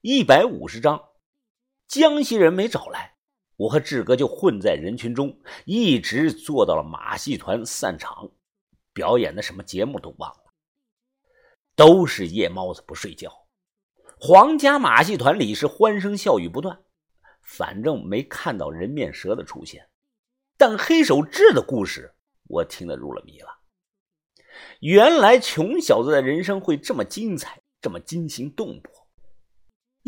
一百五十张。江西人没找来，我和志哥就混在人群中，一直坐到了马戏团散场，表演的什么节目都忘了。都是夜猫子不睡觉。皇家马戏团里是欢声笑语不断，反正没看到人面蛇的出现，但黑手志的故事我听得入了迷了。原来穷小子的人生会这么精彩，这么惊心动魄。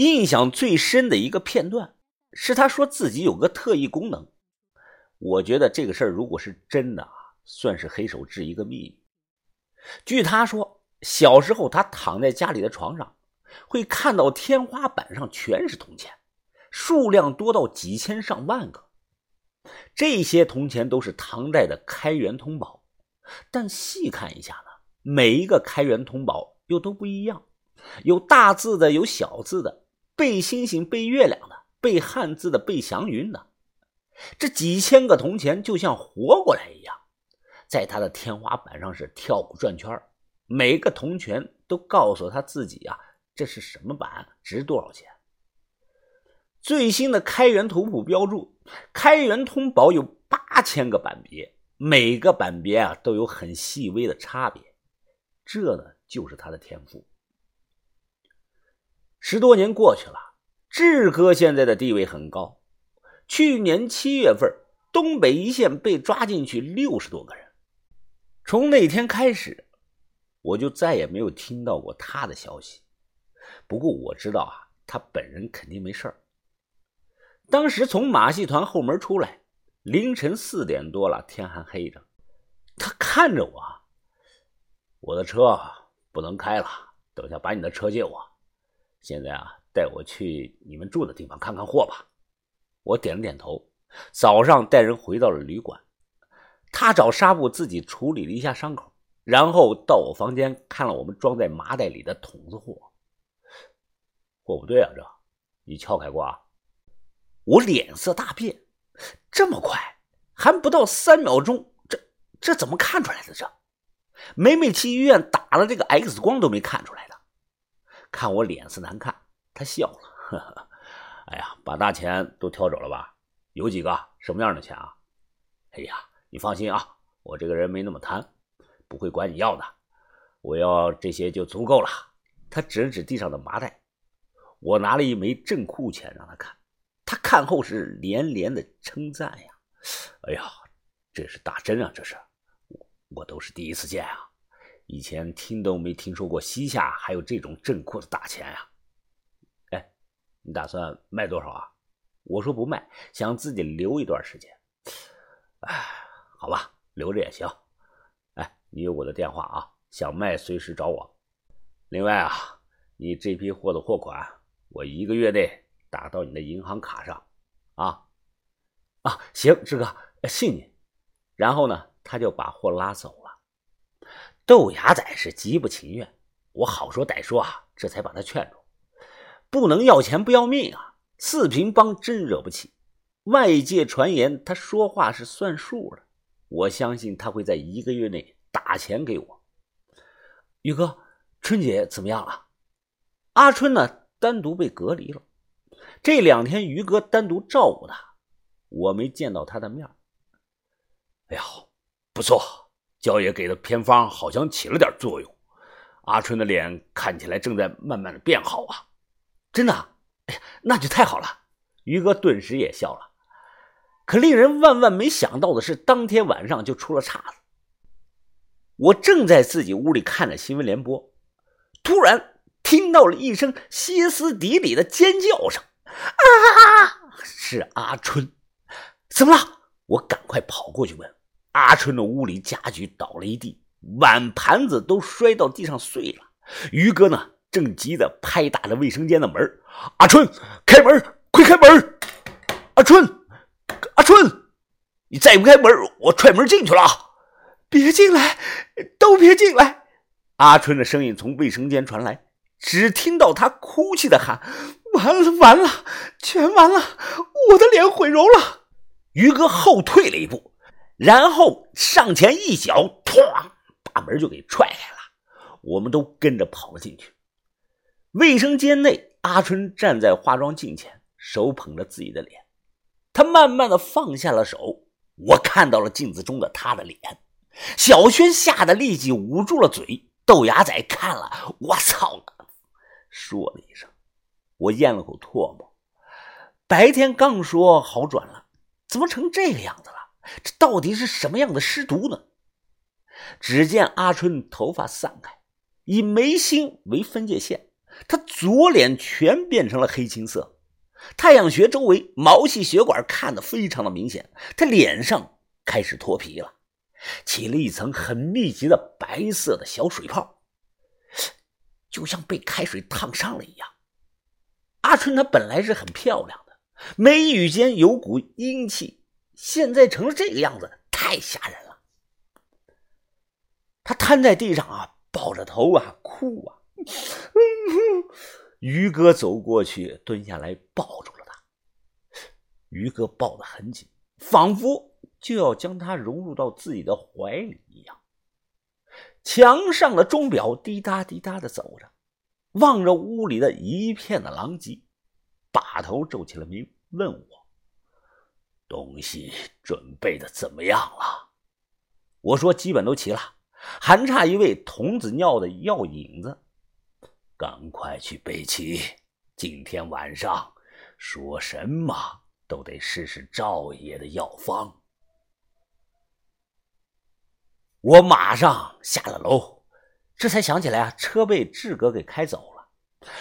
印象最深的一个片段是他说自己有个特异功能。我觉得这个事儿如果是真的啊，算是黑手志一个秘密。据他说，小时候他躺在家里的床上，会看到天花板上全是铜钱，数量多到几千上万个。这些铜钱都是唐代的开元通宝。但细看一下呢，每一个开元通宝又都不一样，有大字的，有小字的，背星星背月亮的，背汉字的，背祥云的。这几千个铜钱就像活过来一样，在他的天花板上是跳舞转圈每个铜钱都告诉他自己啊，这是什么板，值多少钱。最新的开元图谱标注，开元通宝有八千个版别。每个版别啊都有很细微的差别，这呢就是他的天赋。十多年过去了，志哥现在的地位很高。去年七月份，东北一线被抓进去六十多个人。从那天开始，我就再也没有听到过他的消息。不过我知道啊，他本人肯定没事儿。当时从马戏团后门出来。凌晨四点多了，天还黑着。他看着我，我的车不能开了，等下把你的车借我。现在啊，带我去你们住的地方看看货吧。我点了点头。早上带人回到了旅馆，他找纱布自己处理了一下伤口，然后到我房间看了我们装在麻袋里的桶子货。货不对啊，这你撬开过啊？我脸色大变。这么快，还不到三秒钟，这这怎么看出来的？这梅梅去医院打了这个 X 光都没看出来。看我脸色难看，他笑了，呵呵。哎呀，把大钱都挑走了吧？有几个什么样的钱啊？哎呀，你放心啊，我这个人没那么贪，不会管你要的。我要这些就足够了。他指了指地上的麻袋，我拿了一枚镇库钱让他看。他看后是连连的称赞呀，哎呀，这是大针啊！这是我我都是第一次见啊，以前听都没听说过西夏还有这种镇库的大钱呀。哎，你打算卖多少啊？我说不卖，想自己留一段时间。哎，好吧，留着也行。哎，你有我的电话啊，想卖随时找我。另外啊，你这批货的货款，我一个月内。打到你的银行卡上，啊，啊，行，志哥，信你。然后呢，他就把货拉走。豆芽仔是极不情愿，我好说歹说啊，这才把他劝住。不能要钱不要命啊！四平帮真惹不起。外界传言他说话是算数的，我相信他会在一个月内打钱给我。宇哥，春姐怎么样了？阿春呢？单独被隔离了。这两天于哥单独照顾他，我没见到他的面。哎呀，不错，焦爷给的偏方好像起了点作用。阿春的脸看起来正在慢慢的变好啊！真的？哎呀，那就太好了。于哥顿时也笑了。可令人万万没想到的是，当天晚上就出了岔子。我正在自己屋里看着新闻联播，突然听到了一声歇斯底里的尖叫声。啊！是阿春，怎么了？我赶快跑过去问。阿春的屋里家具倒了一地，碗盘子都摔到地上碎了。于哥呢，正急得拍打着卫生间的门。阿春，开门，快开门！阿春，阿春，你再不开门，我踹门进去了。别进来，都别进来！阿春的声音从卫生间传来，只听到他哭泣的喊。完了完了，全完了！我的脸毁容了。于哥后退了一步，然后上前一脚，哐，把门就给踹开了。我们都跟着跑了进去。卫生间内阿春站在化妆镜前，手捧着自己的脸，他慢慢的放下了手。我看到了镜子中的他的脸。小轩吓得立即捂住了嘴。豆芽仔看了，我操了！说了一声，我咽了口唾沫。白天刚说好转了，怎么成这个样子了？这到底是什么样的尸毒呢？只见阿春头发散开，以眉心为分界线，他左脸全变成了黑青色，太阳穴周围毛细血管看得非常的明显，他脸上开始脱皮了，起了一层很密集的白色的小水泡，就像被开水烫伤了一样。阿春她本来是很漂亮的，眉宇间有股阴气，现在成了这个样子，太吓人了。他瘫在地上啊，抱着头啊，哭啊。于哥走过去，蹲下来抱住了他。于哥抱得很紧，仿佛就要将他融入到自己的怀里一样。墙上的钟表滴答滴答的走着，望着屋里的一片的狼藉，把头皱起了眉，问我：“东西准备的怎么样了？”我说：“基本都齐了。”还差一味童子尿的药引子，赶快去备齐。今天晚上说什么都得试试赵爷的药方。我马上下了楼，这才想起来啊，车被志哥给开走了。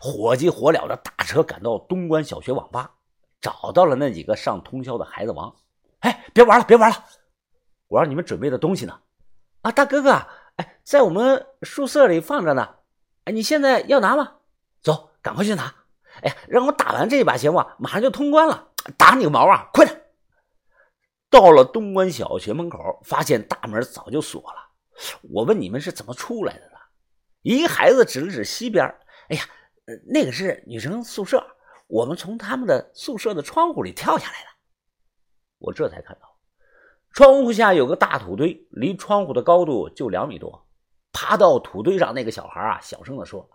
火急火燎的打车赶到东关小学网吧，找到了那几个上通宵的孩子王。哎，别玩了，别玩了！我让你们准备的东西呢？啊，大哥哥，哎，在我们宿舍里放着呢。哎，你现在要拿吗？走，赶快去拿。哎，让我打完这一把行不？马上就通关了。打你个毛啊！快点！到了东关小学门口，发现大门早就锁了。我问你们是怎么出来的呢？一个孩子指了指西边，哎呀，那个是女生宿舍，我们从他们的宿舍的窗户里跳下来了。我这才看到。窗户下有个大土堆，离窗户的高度就两米多。爬到土堆上，那个小孩啊，小声的说：“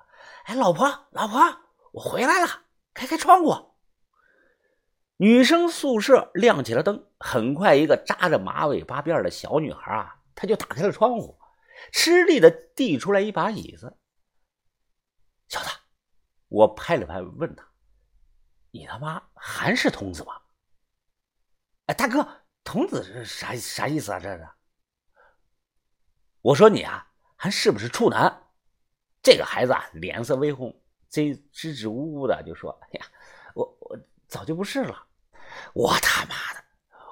哎，老婆，老婆，我回来了，开开窗户。”女生宿舍亮起了灯，很快，一个扎着马尾巴辫的小女孩啊，她就打开了窗户，吃力的递出来一把椅子。小子，我拍了拍，问他：“你他妈还是童子吗？”哎，大哥。童子是啥啥意思啊？这是，我说你啊，还是不是处男？这个孩子啊，脸色微红，这支支吾吾的就说：“哎呀，我我早就不是了。”我他妈的，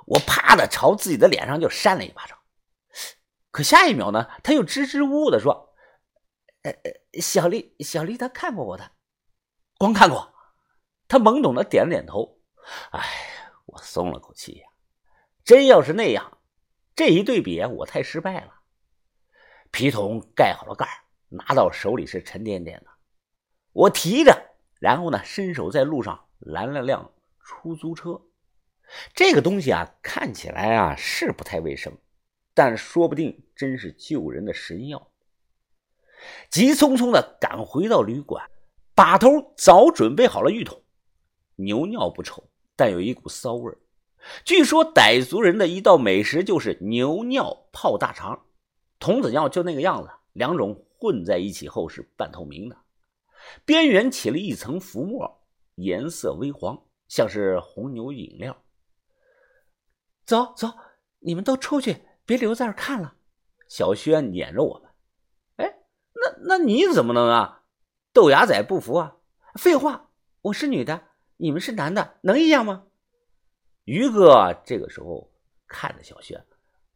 我啪的朝自己的脸上就扇了一巴掌。可下一秒呢，他又支支吾吾的说：“呃呃，小丽，小丽她看过我的，光看过。”他懵懂的点了点头。哎，我松了口气呀。真要是那样，这一对比我太失败了。皮桶盖好了盖拿到手里是沉甸甸的。我提着，然后呢，伸手在路上拦了辆出租车。这个东西啊，看起来啊是不太卫生，但说不定真是救人的神药。急匆匆的赶回到旅馆，把头早准备好了浴桶。牛尿不臭，但有一股骚味儿。据说傣族人的一道美食就是牛尿泡大肠，童子尿就那个样子，两种混在一起后是半透明的，边缘起了一层浮沫，颜色微黄，像是红牛饮料。走走，你们都出去，别留在这看了。小轩撵着我们。哎，那那你怎么能啊？豆芽仔不服啊？废话，我是女的，你们是男的，能一样吗？于哥这个时候看着小轩，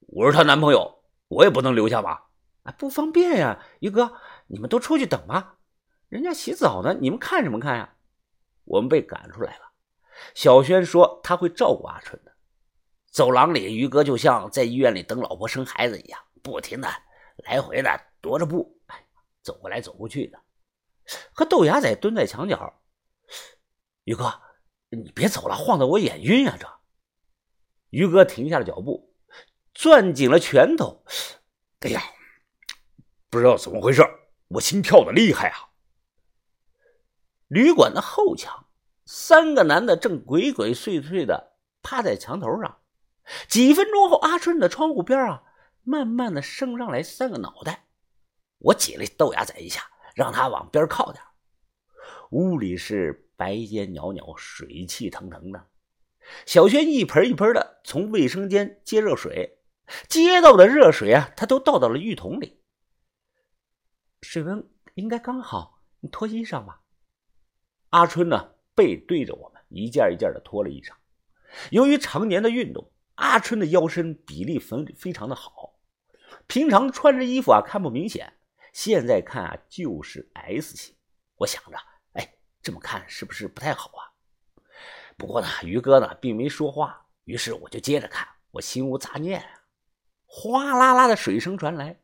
我是她男朋友，我也不能留下吧？啊，不方便呀，于哥，你们都出去等吧，人家洗澡呢，你们看什么看呀？我们被赶出来了。小轩说他会照顾阿春的。走廊里，于哥就像在医院里等老婆生孩子一样，不停的来回的踱着步，哎，走过来走过去的。和豆芽仔蹲在墙角，于哥，你别走了，晃得我眼晕啊，这。于哥停下了脚步，攥紧了拳头。哎呀，不知道怎么回事，我心跳的厉害啊！旅馆的后墙，三个男的正鬼鬼祟祟的趴在墙头上。几分钟后，阿春的窗户边啊，慢慢的升上来三个脑袋。我挤了豆芽仔一下，让他往边靠点。屋里是白烟袅袅，水气腾腾的。小轩一盆一盆的从卫生间接热水，接到的热水啊，他都倒到了浴桶里。水温应该刚好，你脱衣裳吧。阿春呢，背对着我们，一件一件的脱了衣裳。由于常年的运动，阿春的腰身比例非非常的好，平常穿着衣服啊看不明显，现在看啊就是 S 型。我想着，这么看是不是不太好啊？不过呢，于哥呢并没说话，于是我就接着看。我心无杂念啊，哗啦啦的水声传来，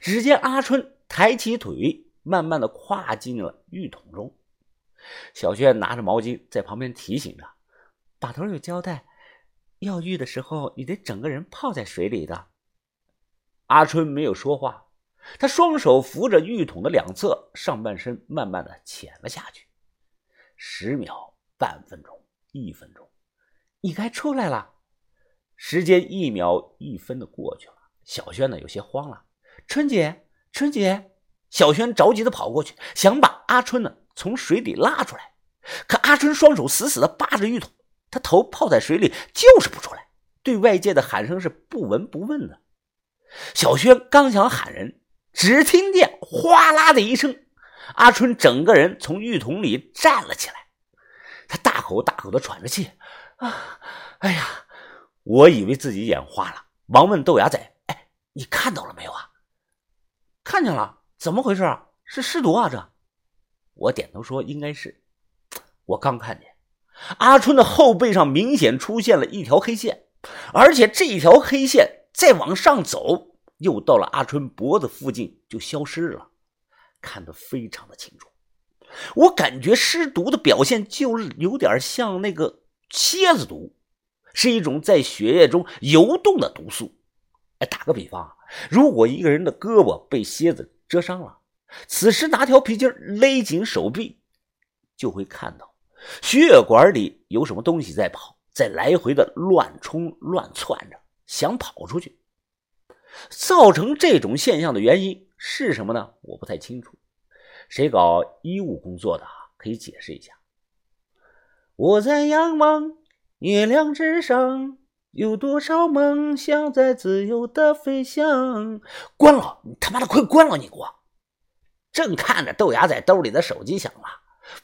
只见阿春抬起腿，慢慢的跨进了浴桶中。小轩拿着毛巾在旁边提醒着：“把头有交代，要浴的时候你得整个人泡在水里的。”阿春没有说话，他双手扶着浴桶的两侧，上半身慢慢的潜了下去。十秒，半分钟。一分钟，你该出来了。时间一秒一分的过去了，小轩呢有些慌了。春姐，春姐，小轩着急的跑过去，想把阿春呢从水里拉出来。可阿春双手死死的扒着浴桶，他头泡在水里就是不出来，对外界的喊声是不闻不问的。小轩刚想喊人，只听见哗啦的一声，阿春整个人从浴桶里站了起来。他大口大口的喘着气，啊，哎呀，我以为自己眼花了，忙问豆芽仔：“哎，你看到了没有啊？”“看见了，怎么回事啊？是尸毒啊？”这，我点头说：“应该是。”我刚看见阿春的后背上明显出现了一条黑线，而且这条黑线再往上走，又到了阿春脖子附近就消失了，看得非常的清楚。我感觉尸毒的表现就是有点像那个蝎子毒，是一种在血液中游动的毒素。哎，打个比方，如果一个人的胳膊被蝎子蛰伤了，此时拿条皮筋勒紧手臂，就会看到血管里有什么东西在跑，在来回的乱冲乱窜着，想跑出去。造成这种现象的原因是什么呢？我不太清楚。谁搞医务工作的可以解释一下。我在仰望月亮之上，有多少梦想在自由的飞翔？关了，你他妈的快关了！你给我！正看着豆芽仔兜里的手机响了，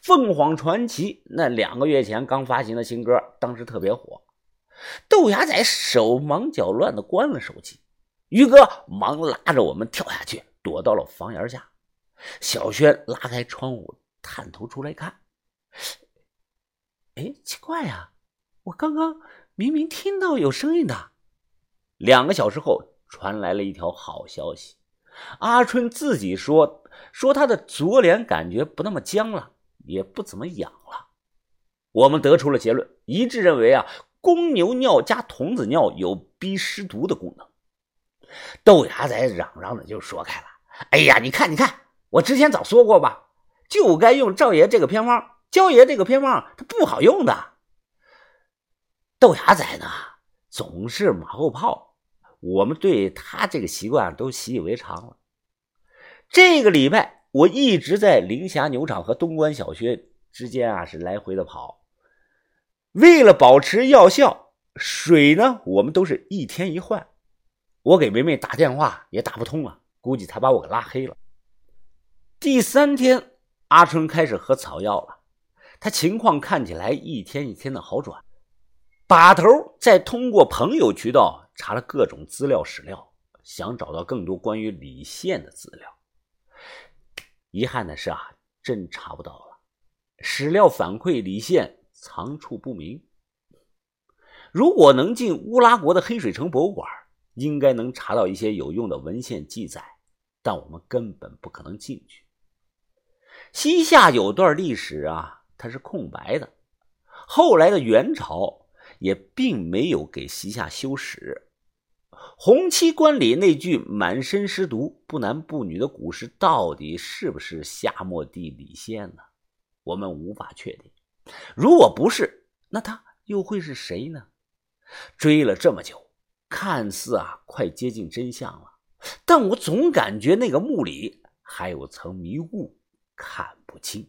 凤凰传奇那两个月前刚发行的新歌，当时特别火。豆芽仔手忙脚乱的关了手机，于哥忙拉着我们跳下去，躲到了房檐下。小轩拉开窗户，探头出来看。哎，奇怪呀，我刚刚明明听到有声音的。两个小时后，传来了一条好消息：阿春自己说，说他的左脸感觉不那么僵了，也不怎么痒了。我们得出了结论，一致认为啊，公牛尿加童子尿有逼湿毒的功能。豆芽仔嚷嚷着就说开了：“哎呀，你看，你看。”我之前早说过吧，就该用赵爷这个偏方。焦爷这个偏方它不好用的。豆芽仔呢，总是马后炮，我们对他这个习惯都习以为常了。这个礼拜我一直在凌霞牛场和东关小学之间啊是来回的跑，为了保持药效，水呢我们都是一天一换。我给梅梅打电话也打不通了，估计他把我给拉黑了。第三天，阿春开始喝草药了，他情况看起来一天一天的好转。把头再通过朋友渠道查了各种资料史料，想找到更多关于李现的资料。遗憾的是啊，真查不到了。史料反馈李现藏处不明。如果能进乌拉国的黑水城博物馆，应该能查到一些有用的文献记载，但我们根本不可能进去。西夏有段历史啊，它是空白的。后来的元朝也并没有给西夏修史。洪七官里那句“满身尸毒，不男不女”的古诗，到底是不是夏末帝李现呢？我们无法确定。如果不是，那他又会是谁呢？追了这么久，看似啊快接近真相了，但我总感觉那个墓里还有层迷雾，看不清。